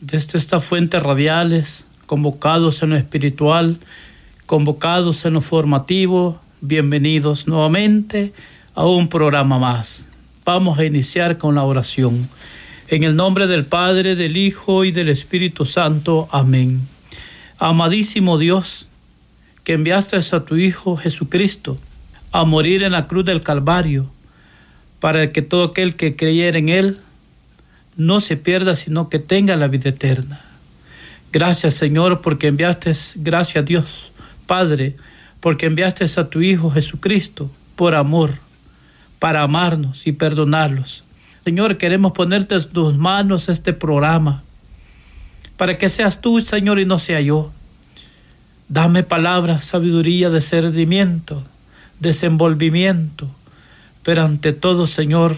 desde estas fuentes radiales, convocados en lo espiritual, convocados en lo formativo, bienvenidos nuevamente a un programa más. Vamos a iniciar con la oración. En el nombre del Padre, del Hijo y del Espíritu Santo. Amén. Amadísimo Dios, que enviaste a tu Hijo Jesucristo a morir en la cruz del Calvario, para que todo aquel que creyera en Él no se pierda, sino que tenga la vida eterna. Gracias Señor porque enviaste, gracias Dios, Padre, porque enviaste a tu Hijo Jesucristo por amor, para amarnos y perdonarlos. Señor, queremos ponerte en tus manos este programa, para que seas tú, Señor, y no sea yo. Dame palabras, sabiduría, discernimiento, desenvolvimiento, pero ante todo, Señor,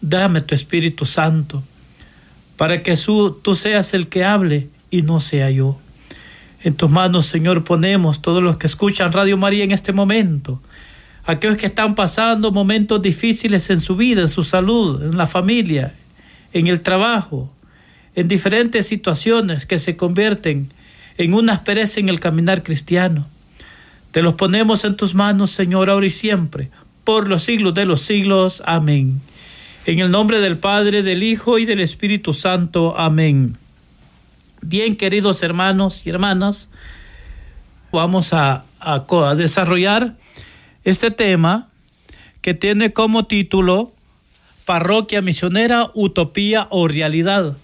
dame tu Espíritu Santo para que tú seas el que hable y no sea yo. En tus manos, Señor, ponemos todos los que escuchan Radio María en este momento, aquellos que están pasando momentos difíciles en su vida, en su salud, en la familia, en el trabajo, en diferentes situaciones que se convierten en una aspereza en el caminar cristiano. Te los ponemos en tus manos, Señor, ahora y siempre, por los siglos de los siglos. Amén. En el nombre del Padre, del Hijo y del Espíritu Santo. Amén. Bien, queridos hermanos y hermanas, vamos a, a, desarrollar este tema que tiene como título Parroquia Misionera, Utopía o Realidad.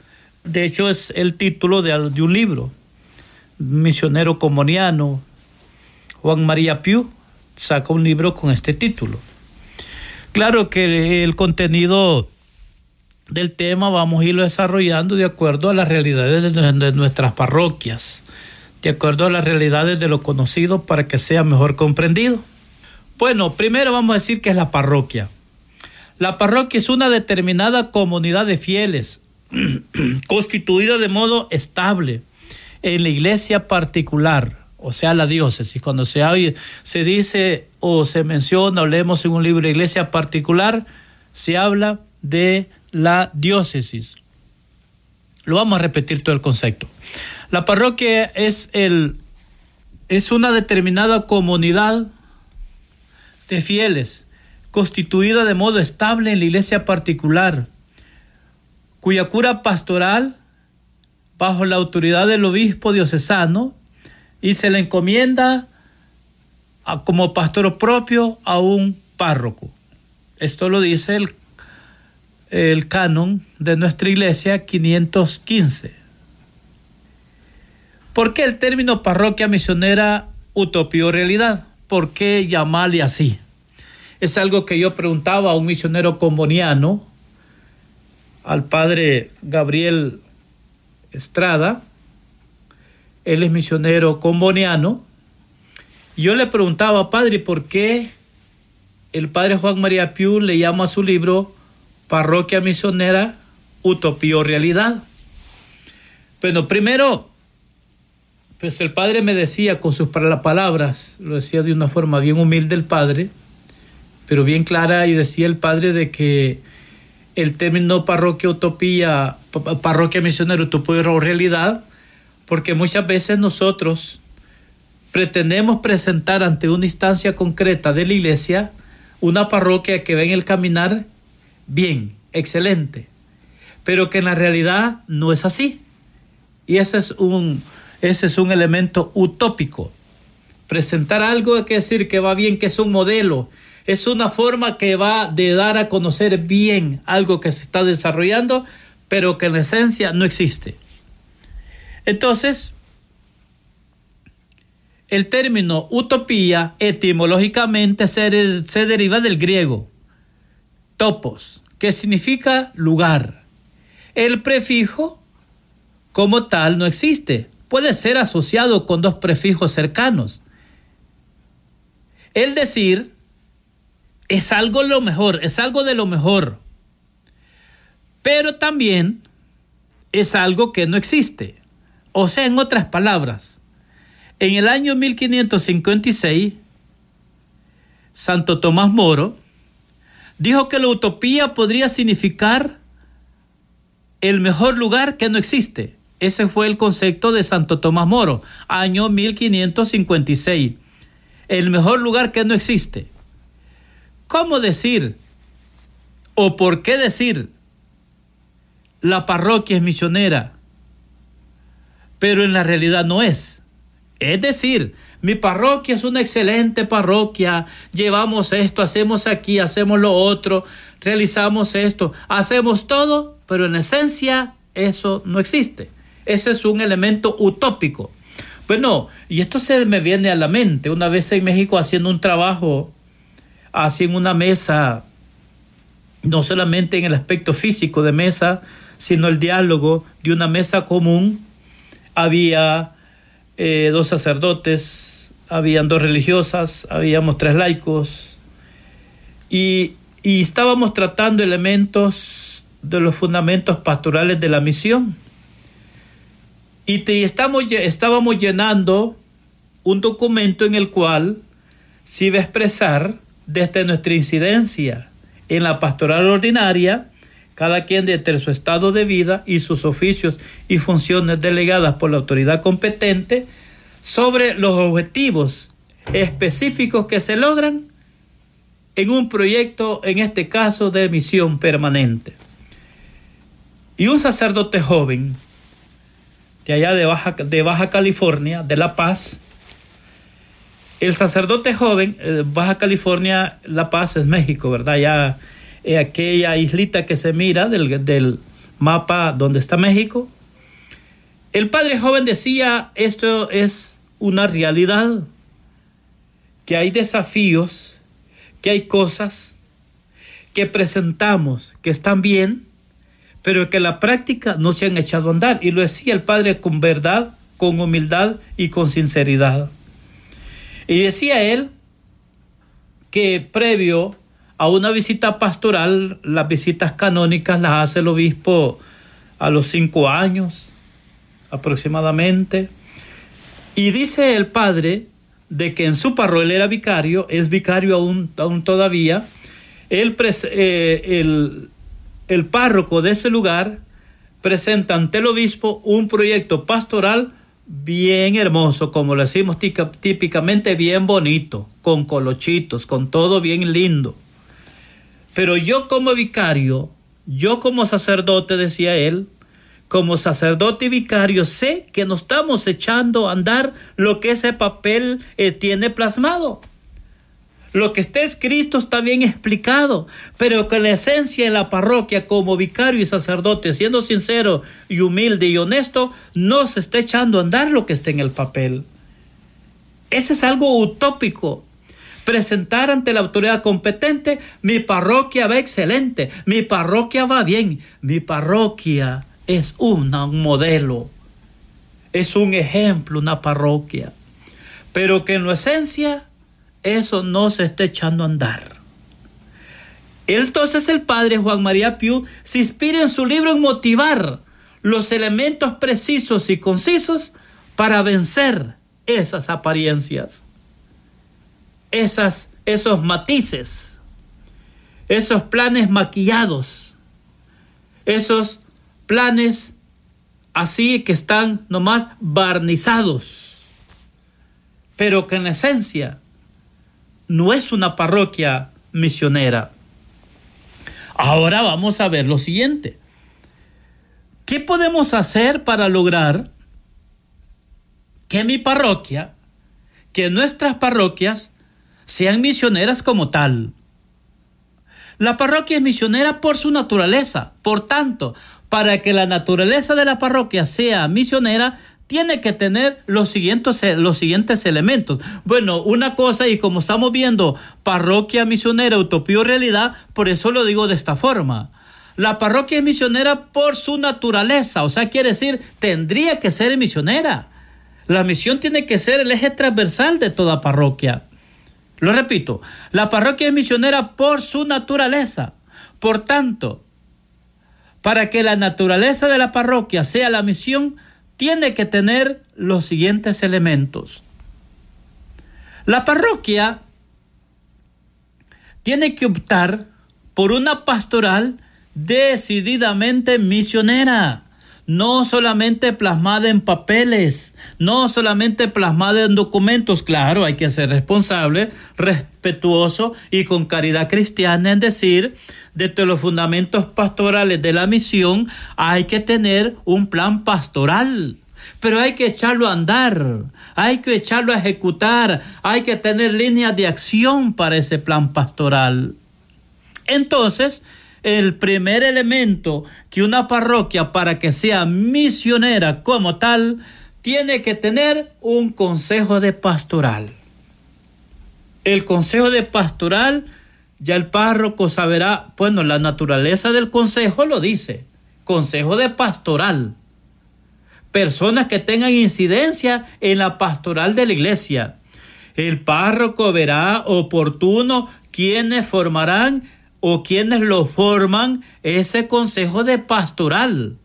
De hecho, es el título de, un libro. Misionero comoniano, Juan María Piu, sacó un libro con este título. Claro que el contenido del tema vamos a irlo desarrollando de acuerdo a las realidades de nuestras parroquias, de acuerdo a las realidades de lo conocido para que sea mejor comprendido. Bueno, primero vamos a decir que es la parroquia. La parroquia es una determinada comunidad de fieles constituida de modo estable en la iglesia particular o sea, la diócesis. Cuando se, se dice o se menciona o leemos en un libro de iglesia particular, se habla de la diócesis. Lo vamos a repetir todo el concepto. La parroquia es, el, es una determinada comunidad de fieles constituida de modo estable en la iglesia particular, cuya cura pastoral, bajo la autoridad del obispo diocesano, y se le encomienda como pastor propio a un párroco. Esto lo dice el, el canon de nuestra iglesia 515. ¿Por qué el término parroquia misionera utopía o realidad? ¿Por qué llamarle así? Es algo que yo preguntaba a un misionero comboniano, al padre Gabriel Estrada, él es misionero comboniano. Yo le preguntaba, padre, ¿por qué el padre Juan María Piu le llama a su libro Parroquia Misionera, Utopía o Realidad? Bueno, primero, pues el padre me decía con sus palabras, lo decía de una forma bien humilde el padre, pero bien clara, y decía el padre de que el término parroquia utopía, parroquia misionera, utopía o realidad, porque muchas veces nosotros pretendemos presentar ante una instancia concreta de la iglesia una parroquia que ve en el caminar bien, excelente, pero que en la realidad no es así. Y ese es un, ese es un elemento utópico. Presentar algo que decir que va bien, que es un modelo, es una forma que va de dar a conocer bien algo que se está desarrollando, pero que en esencia no existe. Entonces, el término utopía etimológicamente se, deriva del griego topos, que significa lugar. El prefijo como tal no existe, puede ser asociado con dos prefijos cercanos. El decir es algo lo mejor, es algo de lo mejor. Pero también es algo que no existe. O sea, en otras palabras, en el año 1556, Santo Tomás Moro dijo que la utopía podría significar el mejor lugar que no existe. Ese fue el concepto de Santo Tomás Moro, año 1556. El mejor lugar que no existe. ¿Cómo decir o por qué decir la parroquia es misionera? Pero en la realidad no es. Es decir, mi parroquia es una excelente parroquia, llevamos esto, hacemos aquí, hacemos lo otro, realizamos esto, hacemos todo, pero en esencia eso no existe. Ese es un elemento utópico. Bueno, y esto se me viene a la mente. Una vez en México haciendo un trabajo, así en una mesa, no solamente en el aspecto físico de mesa, sino el diálogo de una mesa común, había eh, dos sacerdotes, habían dos religiosas, habíamos tres laicos, y, y estábamos tratando elementos de los fundamentos pastorales de la misión. Y te estamos, estábamos llenando un documento en el cual se iba a expresar desde nuestra incidencia en la pastoral ordinaria, cada quien desde su estado de vida y sus oficios y funciones delegadas por la autoridad competente, sobre los objetivos específicos que se logran en un proyecto, en este caso, de misión permanente. Y un sacerdote joven, de allá de Baja, de Baja California, de La Paz. El sacerdote joven, eh, Baja California, La Paz es México, ¿verdad? Ya aquella islita que se mira del, del mapa donde está México. El padre joven decía, esto es una realidad, que hay desafíos, que hay cosas que presentamos que están bien, pero que la práctica no se han echado a andar. Y lo decía el Padre con verdad, con humildad y con sinceridad. Y decía él que previo a una visita pastoral, las visitas canónicas las hace el obispo a los cinco años aproximadamente. Y dice el padre de que en su parroquia era vicario, es vicario aún, todavía, él, eh, el, el párroco de ese lugar presenta ante el obispo un proyecto pastoral bien hermoso, como lo decimos típicamente bien bonito, con colochitos, con todo bien lindo. Pero yo como vicario, yo como sacerdote, decía él, como sacerdote y vicario, sé que no estamos echando a andar lo que ese papel eh, tiene plasmado. Lo que está escrito está bien explicado, pero que la esencia en la parroquia como vicario y sacerdote, siendo sincero y humilde y honesto, no se está echando a andar lo que está en el papel. Ese es algo utópico. Presentar ante la autoridad competente, mi parroquia va excelente, mi parroquia va bien, mi parroquia es una, un modelo, es un ejemplo, una parroquia, pero que en la esencia eso no se está echando a andar. Entonces el padre Juan María Piu se inspira en su libro en motivar los elementos precisos y concisos para vencer esas apariencias, esas, esos matices, esos planes maquillados, esos planes así que están nomás barnizados, pero que en esencia no es una parroquia misionera. Ahora vamos a ver lo siguiente. ¿Qué podemos hacer para lograr que mi parroquia, que nuestras parroquias sean misioneras como tal? La parroquia es misionera por su naturaleza. Por tanto, para que la naturaleza de la parroquia sea misionera, tiene que tener los siguientes, los siguientes elementos. Bueno, una cosa, y como estamos viendo, parroquia misionera, utopía o realidad, por eso lo digo de esta forma. La parroquia es misionera por su naturaleza, o sea, quiere decir, tendría que ser misionera. La misión tiene que ser el eje transversal de toda parroquia. Lo repito, la parroquia es misionera por su naturaleza. Por tanto, para que la naturaleza de la parroquia sea la misión, tiene que tener los siguientes elementos. La parroquia tiene que optar por una pastoral decididamente misionera no solamente plasmada en papeles, no solamente plasmada en documentos, claro, hay que ser responsable, respetuoso y con caridad cristiana en decir, de los fundamentos pastorales de la misión, hay que tener un plan pastoral. Pero hay que echarlo a andar, hay que echarlo a ejecutar, hay que tener líneas de acción para ese plan pastoral. Entonces, el primer elemento que una parroquia para que sea misionera como tal, tiene que tener un consejo de pastoral. El consejo de pastoral, ya el párroco saberá, bueno, la naturaleza del consejo lo dice, consejo de pastoral. Personas que tengan incidencia en la pastoral de la iglesia. El párroco verá oportuno quienes formarán o quienes lo forman ese consejo de pastoral.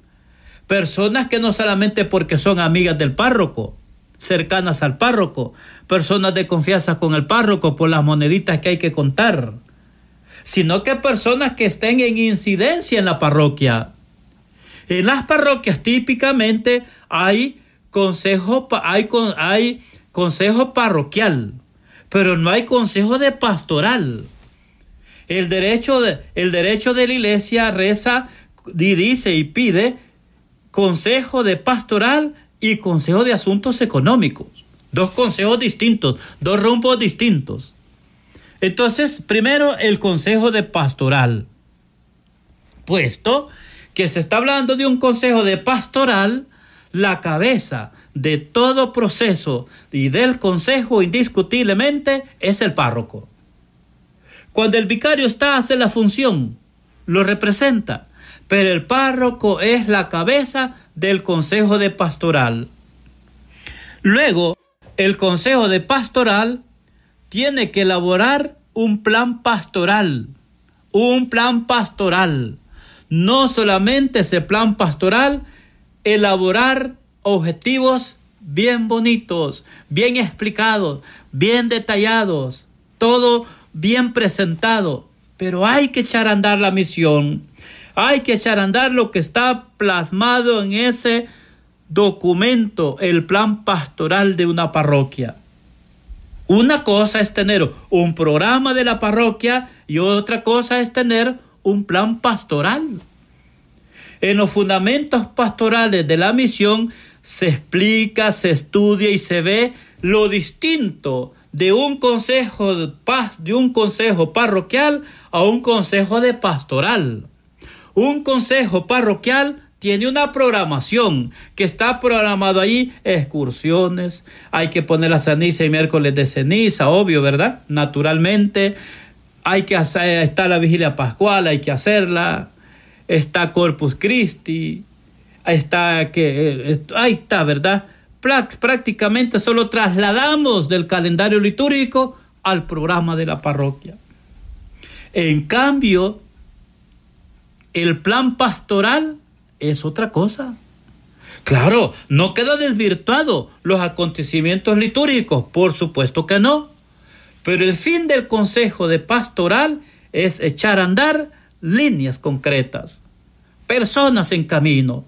Personas que no solamente porque son amigas del párroco, cercanas al párroco, personas de confianza con el párroco por las moneditas que hay que contar, sino que personas que estén en incidencia en la parroquia. En las parroquias típicamente hay hay consejo parroquial, pero no hay consejo de pastoral. El derecho de, el derecho de la iglesia reza y dice y pide consejo de pastoral y consejo de asuntos económicos. Dos consejos distintos, dos rumbos distintos. Entonces, primero el consejo de pastoral. Puesto que se está hablando de un consejo de pastoral, la cabeza de todo proceso y del consejo indiscutiblemente es el párroco. Cuando el vicario está, hace la función, lo representa, pero el párroco es la cabeza del consejo de pastoral. Luego, el consejo de pastoral tiene que elaborar un plan pastoral, un plan pastoral. No solamente ese plan pastoral, elaborar objetivos bien bonitos, bien explicados, bien detallados, todo bien presentado, pero hay que echar a andar la misión, hay que echar a andar lo que está plasmado en ese documento, el plan pastoral de una parroquia. Una cosa es tener un programa de la parroquia y otra cosa es tener un plan pastoral. En los fundamentos pastorales de la misión se explica, se estudia y se ve lo distinto de un consejo de paz, de un consejo parroquial a un consejo de pastoral. Un consejo parroquial tiene una programación que está programado ahí, excursiones, hay que poner la ceniza y miércoles de ceniza, obvio, ¿verdad? Naturalmente, hay que hacer, está la vigilia pascual, hay que hacerla, está Corpus Christi, está que, eh, ahí está, ¿verdad? Prácticamente solo trasladamos del calendario litúrgico al programa de la parroquia. En cambio, el plan pastoral es otra cosa. Claro, no queda desvirtuado los acontecimientos litúrgicos, por supuesto que no. Pero el fin del consejo de pastoral es echar a andar líneas concretas, personas en camino,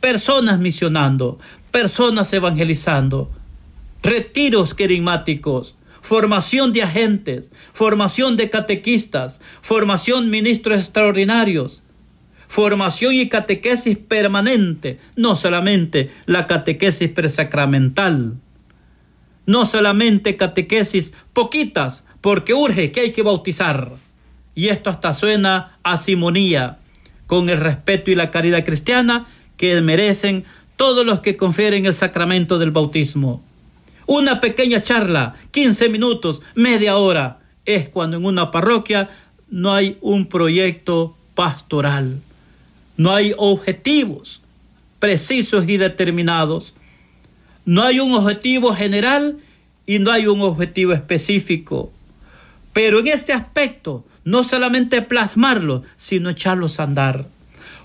personas misionando, personas evangelizando, retiros querigmáticos, formación de agentes, formación de catequistas, formación ministros extraordinarios, formación y catequesis permanente, no solamente la catequesis presacramental, no solamente catequesis poquitas, porque urge que hay que bautizar. Y esto hasta suena a simonía, con el respeto y la caridad cristiana que merecen todos los que confieren el sacramento del bautismo. Una pequeña charla, 15 minutos, media hora, es cuando en una parroquia no hay un proyecto pastoral, no hay objetivos precisos y determinados, No hay un objetivo general y no hay un objetivo específico. Pero en este aspecto, no solamente plasmarlo, sino echarlos a andar.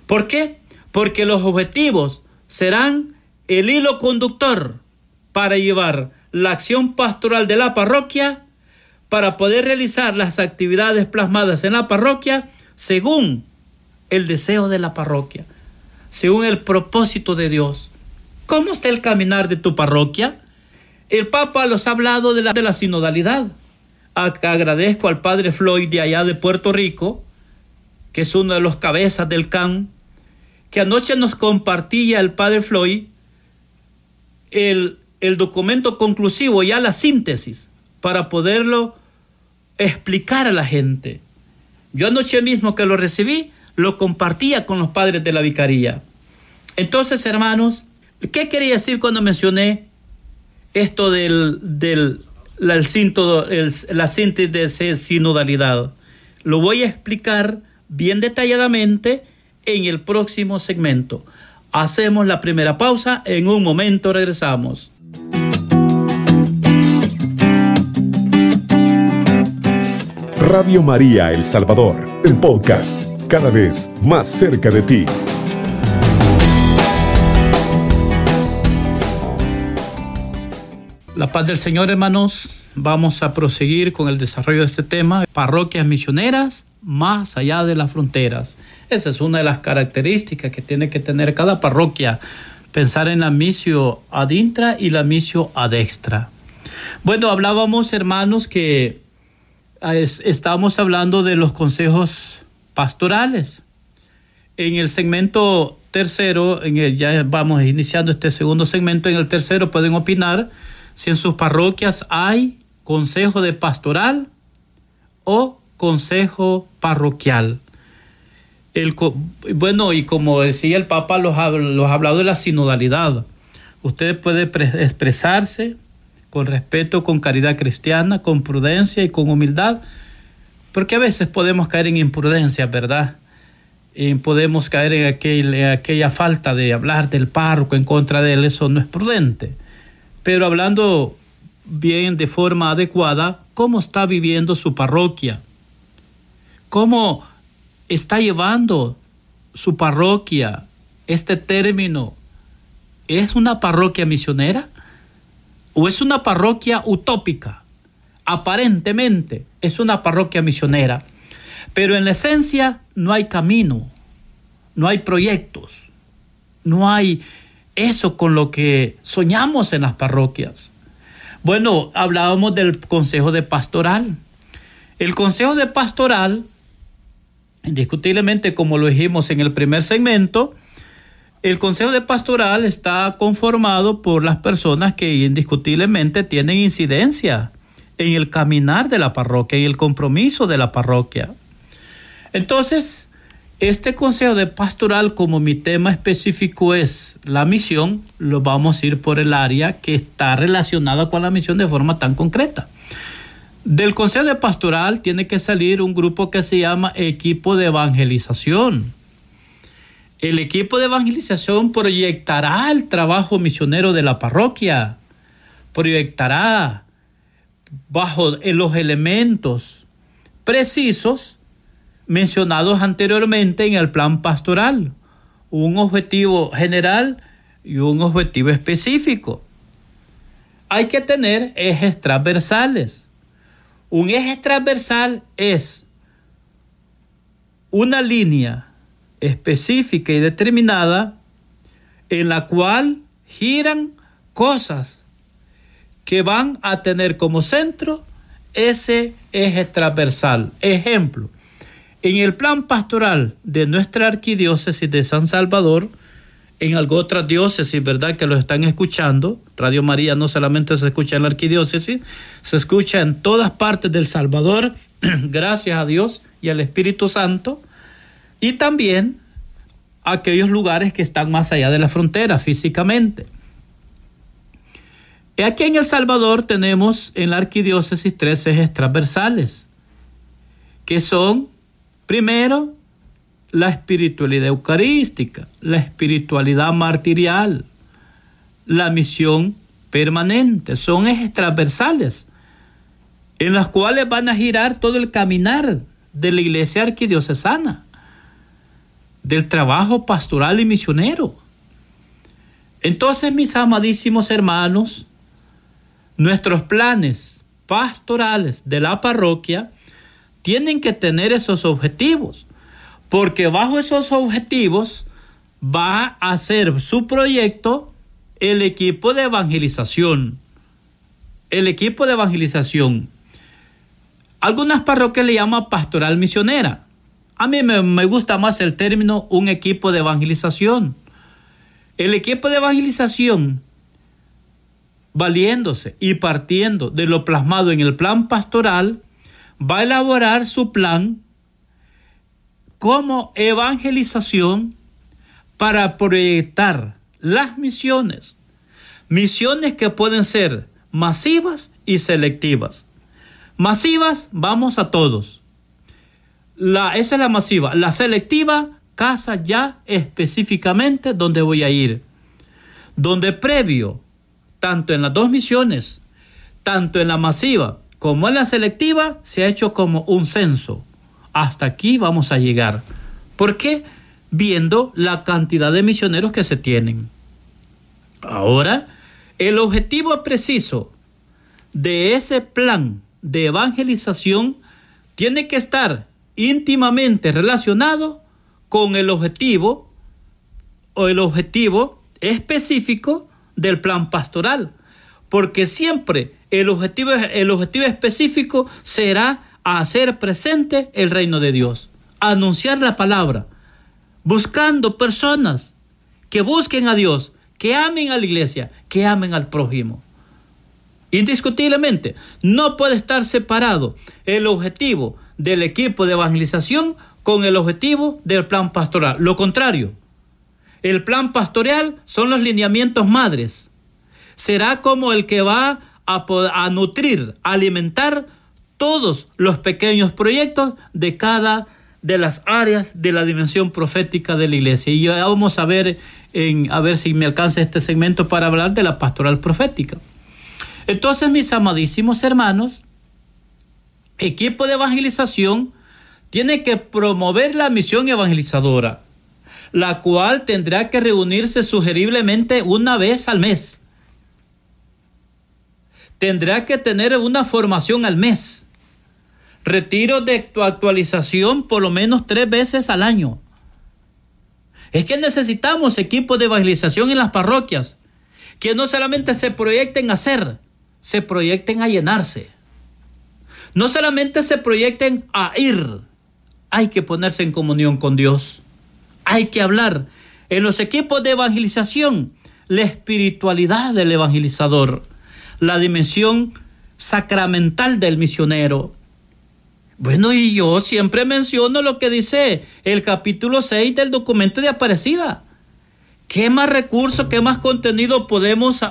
¿Por qué? Porque los objetivos serán el hilo conductor para llevar la acción pastoral de la parroquia, para poder realizar las actividades plasmadas en la parroquia según el deseo de la parroquia, según el propósito de Dios. ¿Cómo está el caminar de tu parroquia? El Papa los ha hablado de la, de la sinodalidad. Agradezco al Padre Floyd de allá de Puerto Rico, que es uno de los cabezas del CAN, que anoche nos compartía el Padre Floyd el, el documento conclusivo, ya la síntesis, para poderlo explicar a la gente. Yo anoche mismo que lo recibí, lo compartía con los padres de la vicaría. Entonces, hermanos, ¿qué quería decir cuando mencioné esto del, del la, el, la síntesis de sinodalidad? Lo voy a explicar bien detalladamente en el próximo segmento. Hacemos la primera pausa, en un momento regresamos. Radio María El Salvador, el podcast, cada vez más cerca de ti. La paz del Señor, hermanos. Vamos a proseguir con el desarrollo de este tema, parroquias misioneras más allá de las fronteras. Esa es una de las características que tiene que tener cada parroquia, pensar en la misión ad intra y la misión ad extra. Bueno, hablábamos, hermanos, que ah, estábamos hablando de los consejos pastorales. En el segmento tercero, ya vamos iniciando este segundo segmento, en el tercero pueden opinar si en sus parroquias hay consejo de pastoral o consejo parroquial. El, bueno, y como decía el Papa, los, los ha hablado de la sinodalidad. Usted puede expresarse con respeto, con caridad cristiana, con prudencia y con humildad, porque a veces podemos caer en imprudencia, ¿verdad? Y podemos caer en, en aquella falta de hablar del párroco en contra de él, eso no es prudente. Pero hablando bien de forma adecuada, ¿cómo está viviendo su parroquia? ¿Cómo está llevando su parroquia este término? ¿Es una parroquia misionera? ¿O es una parroquia utópica? Aparentemente es una parroquia misionera, pero en la esencia no hay camino, no hay proyectos, no hay eso con lo que soñamos en las parroquias. Bueno, hablábamos del consejo de pastoral. El consejo de pastoral, indiscutiblemente como lo dijimos en el primer segmento, el consejo de pastoral está conformado por las personas que indiscutiblemente tienen incidencia en el caminar de la parroquia y el compromiso de la parroquia. Entonces, este consejo de pastoral, como mi tema específico es la misión, lo vamos a ir por el área que está relacionada con la misión de forma tan concreta. Del consejo de pastoral tiene que salir un grupo que se llama equipo de evangelización. El equipo de evangelización proyectará el trabajo misionero de la parroquia, proyectará bajo los elementos precisos mencionados anteriormente en el plan pastoral, un objetivo general y un objetivo específico. Hay que tener ejes transversales. Un eje transversal es una línea específica y determinada en la cual giran cosas que van a tener como centro ese eje transversal. Ejemplo, en el plan pastoral de nuestra arquidiócesis de San Salvador, en alguna otra diócesis, ¿verdad? Que lo están escuchando. Radio María no solamente se escucha en la arquidiócesis, se escucha en todas partes del Salvador, gracias a Dios y al Espíritu Santo. Y también aquellos lugares que están más allá de la frontera físicamente. Aquí en El Salvador tenemos en la arquidiócesis tres ejes transversales, que son Primero, la espiritualidad eucarística, la espiritualidad martirial, la misión permanentes, son ejes transversales, en las cuales van a girar todo el caminar de la iglesia arquidiocesana, del trabajo pastoral y misionero. Entonces, mis amadísimos hermanos, nuestros planes pastorales de la parroquia tienen que tener esos objetivos, porque bajo esos objetivos va a ser su proyecto el equipo de evangelización. El equipo de evangelización. Algunas parroquias le llaman pastoral misionera. A mí me, me, gusta más el término un equipo de evangelización. El equipo de evangelización, valiéndose y partiendo de lo plasmado en el plan pastoral, va a elaborar su plan como evangelización para proyectar las misiones. Misiones que pueden ser masivas y selectivas. Masivas, vamos a todos. La, esa es la masiva. La selectiva, casa ya específicamente donde voy a ir. Donde previo, tanto en las dos misiones, tanto en la masiva como en la selectiva, se ha hecho como un censo. Hasta aquí vamos a llegar. ¿Por qué? Viendo la cantidad de misioneros que se tienen. Ahora, el objetivo preciso de ese plan de evangelización tiene que estar íntimamente relacionado con el objetivo o el objetivo específico del plan pastoral, porque siempre el objetivo, el objetivo específico será hacer presente el reino de Dios, anunciar la palabra, buscando personas que busquen a Dios, que amen a la iglesia, que amen al prójimo. Indiscutiblemente, no puede estar separado el objetivo del equipo de evangelización con el objetivo del plan pastoral. Lo contrario, el plan pastoral son los lineamientos madres. Será como el que va a, nutrir, alimentar todos los pequeños proyectos de cada de las áreas de la dimensión profética de la iglesia. Y vamos a ver, en, a ver si me alcanza este segmento para hablar de la pastoral profética. Entonces, mis amadísimos hermanos, equipo de evangelización tiene que promover la misión evangelizadora, la cual tendrá que reunirse sugeriblemente una vez al mes. Tendrá que tener una formación al mes. Retiro de actualización por lo menos tres veces al año. Es que necesitamos equipos de evangelización en las parroquias que no solamente se proyecten a hacer, se proyecten a llenarse. No solamente se proyecten a ir, hay que ponerse en comunión con Dios. Hay que hablar en los equipos de evangelización la espiritualidad del evangelizador, la dimensión sacramental del misionero. Bueno, y yo siempre menciono lo que dice el capítulo 6 del documento de Aparecida. ¿Qué más recursos, qué más contenido podemos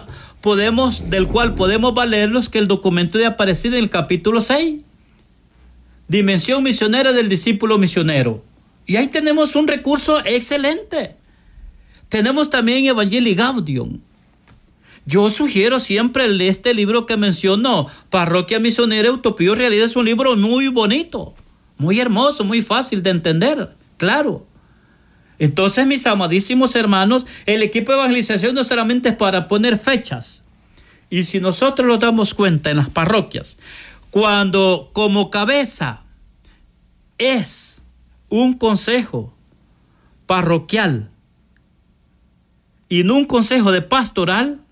podemos, del cual podemos valerlos que el documento de Aparecida en el capítulo 6. Dimensión misionera del discípulo misionero. Y ahí tenemos un recurso excelente. Tenemos también Evangelii Gaudium. Yo sugiero siempre este libro que mencionó, Parroquia Misionera Utopía Realidad, es un libro muy bonito, muy hermoso, muy fácil de entender, claro. Entonces, mis amadísimos hermanos, el equipo de evangelización no solamente es para poner fechas. Y si nosotros nos damos cuenta en las parroquias, cuando como cabeza es un consejo parroquial y no un consejo de pastoral,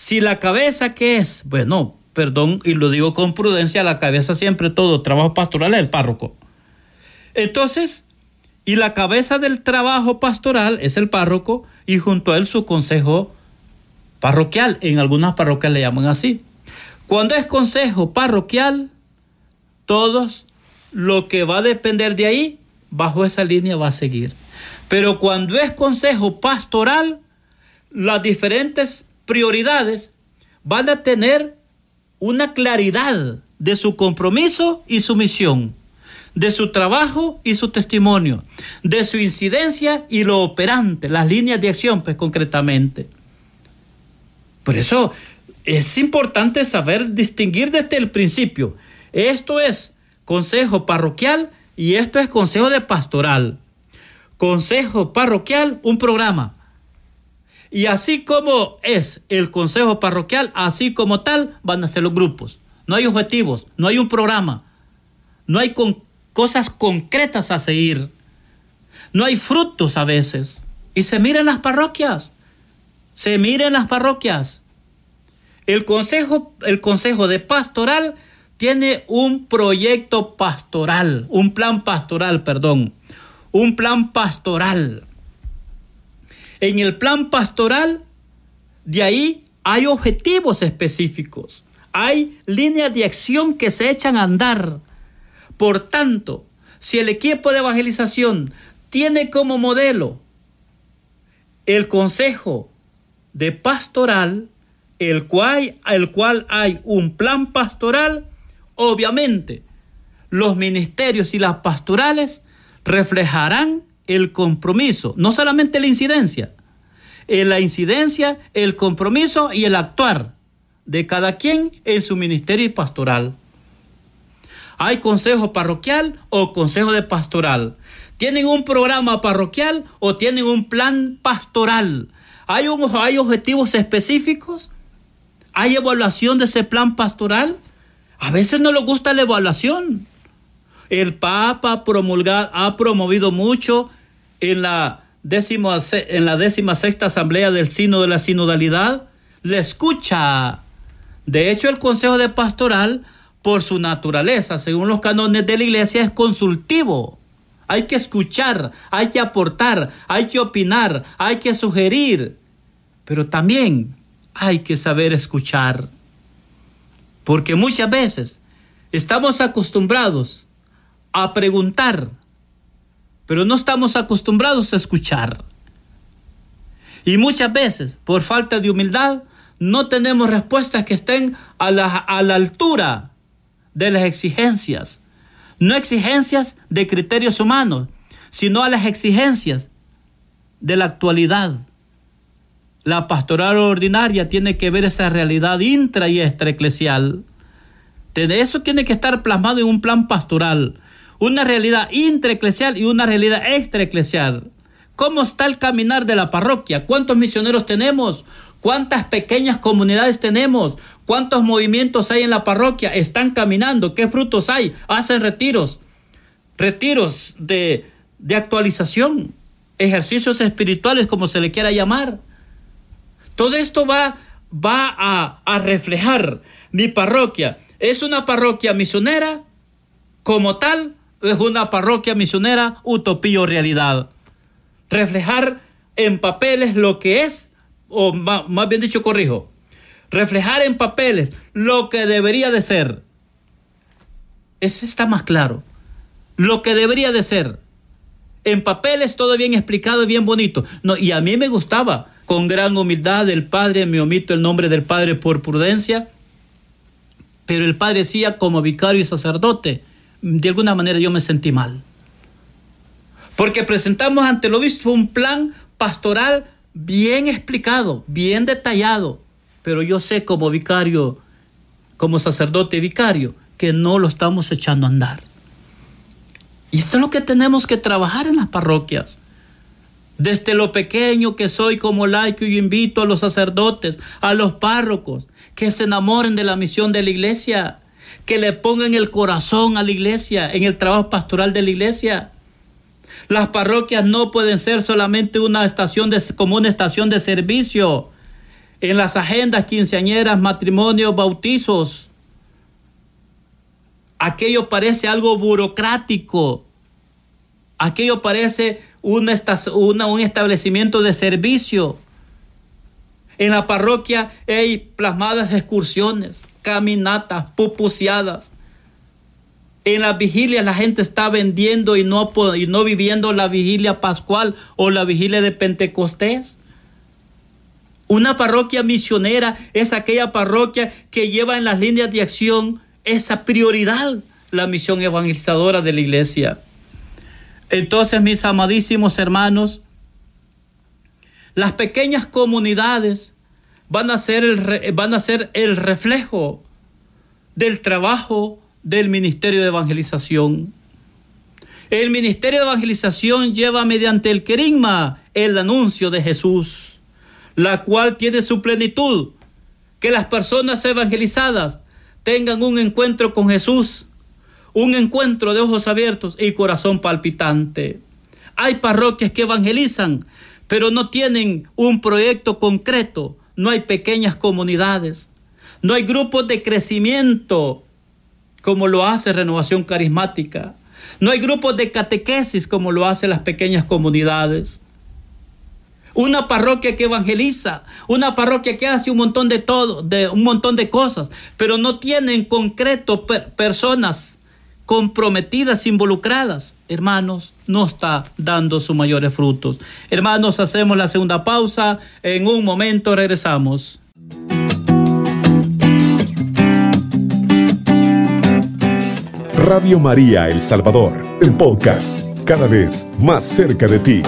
si la cabeza que es, bueno, perdón, y lo digo con prudencia, la cabeza siempre todo trabajo pastoral es el párroco. Entonces, y la cabeza del trabajo pastoral es el párroco y junto a él su consejo parroquial. En algunas parroquias le llaman así. Cuando es consejo parroquial, todos lo que va a depender de ahí, bajo esa línea va a seguir. Pero cuando es consejo pastoral, las diferentes prioridades van a tener una claridad de su compromiso y su misión de su trabajo y su testimonio, de su incidencia y lo operante, las líneas de acción, pues concretamente. Por eso, es importante saber distinguir desde el principio. Esto es consejo parroquial y esto es consejo de pastoral. Consejo parroquial, un programa. Y así como es el consejo parroquial, así como tal, van a ser los grupos. No hay objetivos, no hay un programa, no hay cosas concretas a seguir, no hay frutos a veces. Y se miran las parroquias, se miren las parroquias. El consejo, el consejo de pastoral tiene un proyecto pastoral, un plan pastoral, perdón, un plan pastoral. En el plan pastoral, de ahí hay objetivos específicos, hay líneas de acción que se echan a andar. Por tanto, si el equipo de evangelización tiene como modelo el consejo de pastoral, el cual, el cual hay un plan pastoral, obviamente los ministerios y las pastorales reflejarán el compromiso, no solamente la incidencia, en la incidencia, el compromiso y el actuar de cada quien en su ministerio pastoral. Hay consejo parroquial o consejo de pastoral. ¿Tienen un programa parroquial o tienen un plan pastoral? ¿Hay, hay objetivos específicos? ¿Hay evaluación de ese plan pastoral? A veces no les gusta la evaluación. El Papa ha promovido mucho en la, décima, en la décima sexta asamblea del Sino de la Sinodalidad, le escucha. De hecho, el Consejo de Pastoral, por su naturaleza, según los cánones de la Iglesia, es consultivo. Hay que escuchar, hay que aportar, hay que opinar, hay que sugerir, pero también hay que saber escuchar. Porque muchas veces estamos acostumbrados a preguntar, pero no estamos acostumbrados a escuchar. Y muchas veces, por falta de humildad, no tenemos respuestas que estén a la, a la altura de las exigencias. No exigencias de criterios humanos, sino a las exigencias de la actualidad. La pastoral ordinaria tiene que ver esa realidad intra y extraeclesial. Eso tiene que estar plasmado en un plan pastoral una realidad intraeclesial y una realidad extraeclesial. ¿Cómo está el caminar de la parroquia? ¿Cuántos misioneros tenemos? ¿Cuántas pequeñas comunidades tenemos? ¿Cuántos movimientos hay en la parroquia? ¿Están caminando? ¿Qué frutos hay? ¿Hacen retiros? Retiros de, de actualización, ejercicios espirituales, como se le quiera llamar. Todo esto va, va a, a reflejar mi parroquia. ¿Es una parroquia misionera como tal es una parroquia misionera, utopía o realidad. Reflejar en papeles lo que es, o más, bien dicho, corrijo, reflejar en papeles lo que debería de ser. Eso está más claro. Lo que debería de ser. En papeles todo bien explicado y bien bonito. No, y a mí me gustaba, con gran humildad del Padre, me omito el nombre del Padre por prudencia, pero el Padre decía como vicario y sacerdote, de alguna manera yo me sentí mal. Porque presentamos ante el obispo un plan pastoral bien explicado, bien detallado, pero yo sé como vicario, como sacerdote vicario, que no lo estamos echando a andar. Y esto es lo que tenemos que trabajar en las parroquias. Desde lo pequeño que soy como laico, yo invito a los sacerdotes, a los párrocos, que se enamoren de la misión de la iglesia, que le pongan el corazón a la iglesia, en el trabajo pastoral de la iglesia. Las parroquias no pueden ser solamente una estación de, como una estación de servicio. En las agendas quinceañeras, matrimonios, bautizos, aquello parece algo burocrático. Aquello parece una, un establecimiento de servicio. En la parroquia hay plasmadas excursiones caminatas, pupuseadas. En las vigilias la gente está vendiendo y no, y no viviendo la vigilia pascual o la vigilia de Pentecostés. Una parroquia misionera es aquella parroquia que lleva en las líneas de acción esa prioridad, la misión evangelizadora de la iglesia. Entonces, mis amadísimos hermanos, las pequeñas comunidades van a ser el, van a ser el reflejo del trabajo del Ministerio de Evangelización. El Ministerio de Evangelización lleva mediante el querigma el anuncio de Jesús, la cual tiene su plenitud, que las personas evangelizadas tengan un encuentro con Jesús, un encuentro de ojos abiertos y corazón palpitante. Hay parroquias que evangelizan, pero no tienen un proyecto concreto, no hay pequeñas comunidades, no hay grupos de crecimiento como lo hace Renovación Carismática, no hay grupos de catequesis como lo hacen las pequeñas comunidades. Una parroquia que evangeliza, una parroquia que hace un montón de todo, de un montón de cosas, pero no tiene en concreto personas comprometidas, involucradas, hermanos, no está dando sus mayores frutos. Hermanos, hacemos la segunda pausa. En un momento regresamos. Radio María El Salvador, el podcast, cada vez más cerca de ti.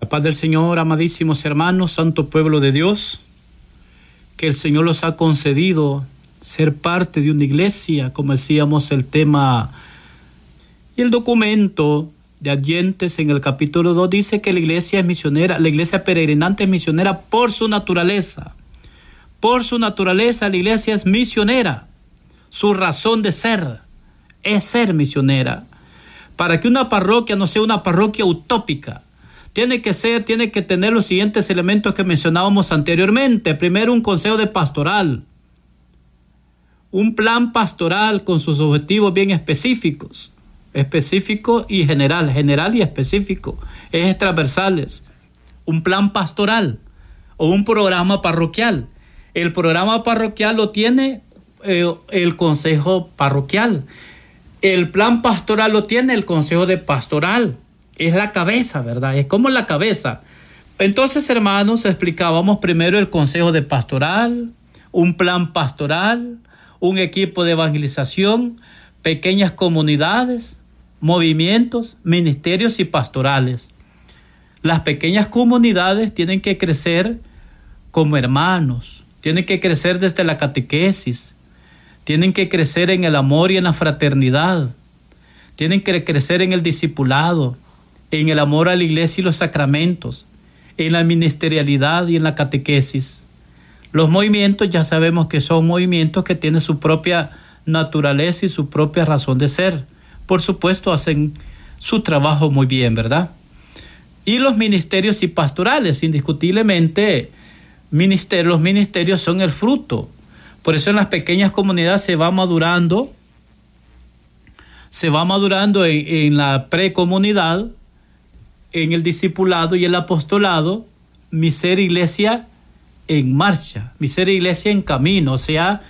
La paz del Señor, amadísimos hermanos, santo pueblo de Dios que el Señor los ha concedido ser parte de una iglesia, como decíamos el tema. Y el documento de Adyentes en el capítulo 2 dice que la iglesia es misionera, la iglesia peregrinante es misionera por su naturaleza. Por su naturaleza la iglesia es misionera. Su razón de ser es ser misionera. Para que una parroquia no sea una parroquia utópica, tiene que ser, tiene que tener los siguientes elementos que mencionábamos anteriormente. Primero, un consejo de pastoral. Un plan pastoral con sus objetivos bien específicos. Específico y general, general y específico. Ejes transversales. Un plan pastoral o un programa parroquial. El programa parroquial lo tiene eh, el consejo parroquial. El plan pastoral lo tiene el consejo de pastoral es la cabeza, ¿verdad? Es como la cabeza. Entonces, hermanos, explicábamos primero el consejo de pastoral, un plan pastoral, un equipo de evangelización, pequeñas comunidades, movimientos, ministerios y pastorales. Las pequeñas comunidades tienen que crecer como hermanos, tienen que crecer desde la catequesis, tienen que crecer en el amor y en la fraternidad, tienen que crecer en el discipulado, en el amor a la iglesia y los sacramentos, en la ministerialidad y en la catequesis. Los movimientos ya sabemos que son movimientos que tienen su propia naturaleza y su propia razón de ser. Por supuesto, hacen su trabajo muy bien, ¿verdad? Y los ministerios y pastorales, indiscutiblemente, los ministerios son el fruto. Por eso en las pequeñas comunidades se va madurando, se va madurando en, en la precomunidad en el discipulado y el apostolado, mi ser iglesia en marcha, mi ser iglesia en camino, o sea,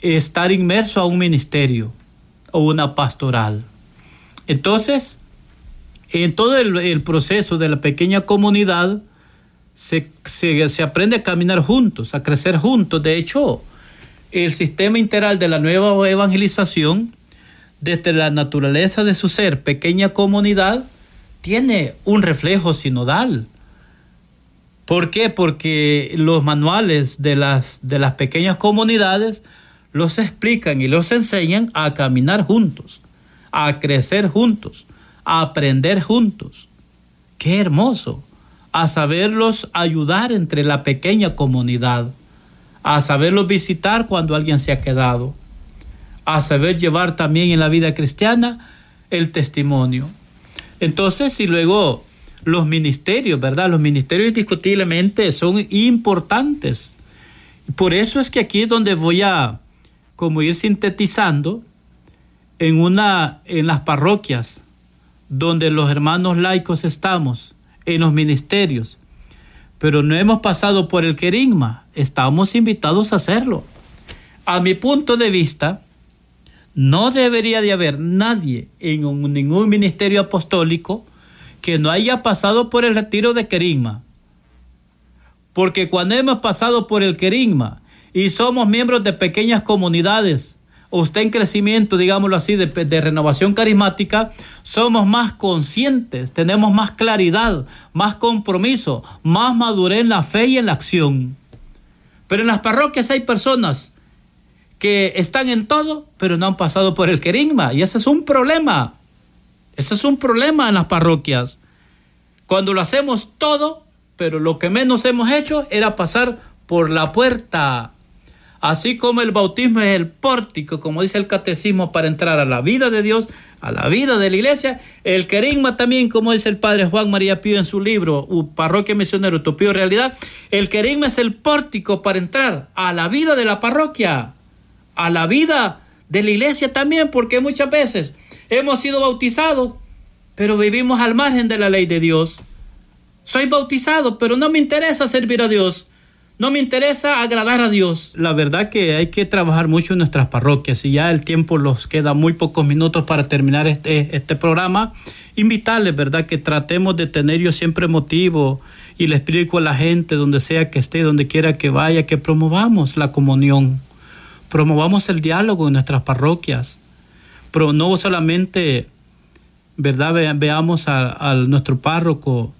estar inmerso a un ministerio o una pastoral. Entonces, en todo el, proceso de la pequeña comunidad, se, se, aprende a caminar juntos, a crecer juntos. De hecho, el sistema integral de la nueva evangelización, desde la naturaleza de su ser, pequeña comunidad, tiene un reflejo sinodal. ¿Por qué? Porque los manuales de las, de las pequeñas comunidades los explican y los enseñan a caminar juntos, a crecer juntos, a aprender juntos. Qué hermoso, a saberlos ayudar entre la pequeña comunidad, a saberlos visitar cuando alguien se ha quedado, a saber llevar también en la vida cristiana el testimonio. Entonces, y luego los ministerios, ¿verdad? Los ministerios indiscutiblemente son importantes. Por eso es que aquí es donde voy a como ir sintetizando en una en las parroquias donde los hermanos laicos estamos, en los ministerios, pero no hemos pasado por el querigma, estamos invitados a hacerlo. A mi punto de vista, no debería de haber nadie en ningún ministerio apostólico que no haya pasado por el retiro de querigma. Porque cuando hemos pasado por el querigma y somos miembros de pequeñas comunidades o está en crecimiento, digámoslo así, de, de, renovación carismática, somos más conscientes, tenemos más claridad, más compromiso, más madurez en la fe y en la acción. Pero en las parroquias hay personas que están en todo, pero no han pasado por el querigma, y ese es un problema. Ese es un problema en las parroquias. Cuando lo hacemos todo, pero lo que menos hemos hecho era pasar por la puerta. Así como el bautismo es el pórtico, como dice el catecismo, para entrar a la vida de Dios, a la vida de la iglesia, el querigma también, como dice el padre Juan María Pío en su libro, Parroquia Misionero, Utopía Realidad, el querigma es el pórtico para entrar a la vida de la parroquia, a la vida de la iglesia también, porque muchas veces hemos sido bautizados, pero vivimos al margen de la ley de Dios. Soy bautizado, pero no me interesa servir a Dios. No me interesa agradar a Dios. La verdad que hay que trabajar mucho en nuestras parroquias y ya el tiempo los queda muy pocos minutos para terminar este, este programa. Invitarles, ¿verdad? Que tratemos de tener yo siempre motivo y le explico a la gente donde sea que esté, donde quiera que vaya, que promovamos la comunión, promovamos el diálogo en nuestras parroquias, pero no solamente ¿verdad? veamos a, nuestro párroco.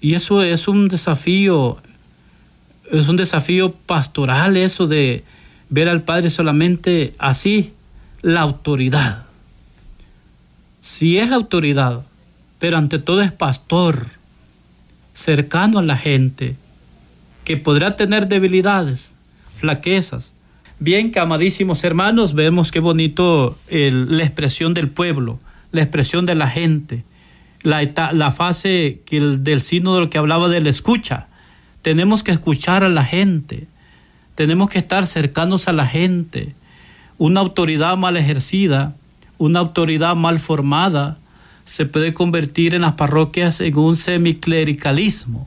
Y eso es un desafío, es un desafío pastoral eso de ver al Padre solamente así, la autoridad. Si es la autoridad, pero ante todo es pastor, cercano a la gente, que podrá tener debilidades, flaquezas. Bien, amadísimos hermanos, vemos qué bonito la expresión del pueblo la expresión de la gente, la, la fase que el, del lo que hablaba de la escucha. Tenemos que escuchar a la gente, tenemos que estar cercanos a la gente. Una autoridad mal ejercida, una autoridad mal formada, se puede convertir en las parroquias en un semiclericalismo.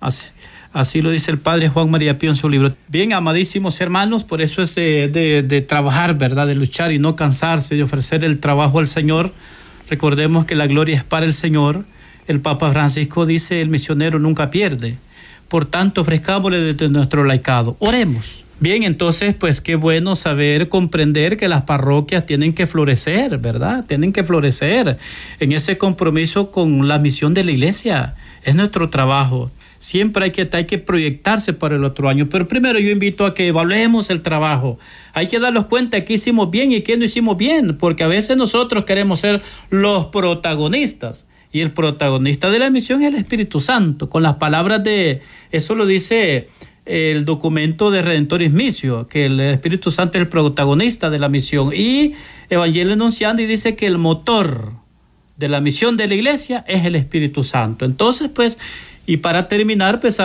Así, así lo dice el padre Juan María Pío en su libro. Bien, amadísimos hermanos, por eso es de, de, trabajar, ¿verdad? De luchar y no cansarse, de ofrecer el trabajo al Señor Recordemos que la gloria es para el Señor. El Papa Francisco dice, el misionero nunca pierde. Por tanto, ofrezcámosle desde nuestro laicado. Oremos. Bien, entonces, pues qué bueno saber, comprender que las parroquias tienen que florecer, ¿verdad? Tienen que florecer en ese compromiso con la misión de la iglesia. Es nuestro trabajo. Siempre hay que, hay que proyectarse para el otro año. Pero primero yo invito a que evaluemos el trabajo. Hay que darnos cuenta de qué hicimos bien y qué no hicimos bien, porque a veces nosotros queremos ser los protagonistas. Y el protagonista de la misión es el Espíritu Santo. Con las palabras de, eso lo dice el documento de Redentoris Misio, que el Espíritu Santo es el protagonista de la misión. Y Evangelio Enunciando y dice que el motor de la misión de la iglesia es el Espíritu Santo. Entonces, pues, y para terminar, pues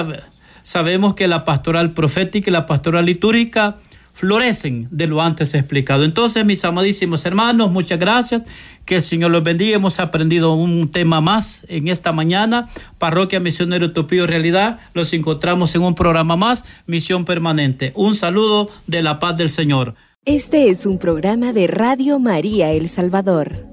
sabemos que la pastoral profética y la pastoral litúrgica florecen de lo antes explicado. Entonces, mis amadísimos hermanos, muchas gracias. Que el Señor los bendiga. Hemos aprendido un tema más en esta mañana. Parroquia Misionero Utopía Realidad. Los encontramos en un programa más, Misión Permanente. Un saludo de la paz del Señor. Este es un programa de Radio María El Salvador.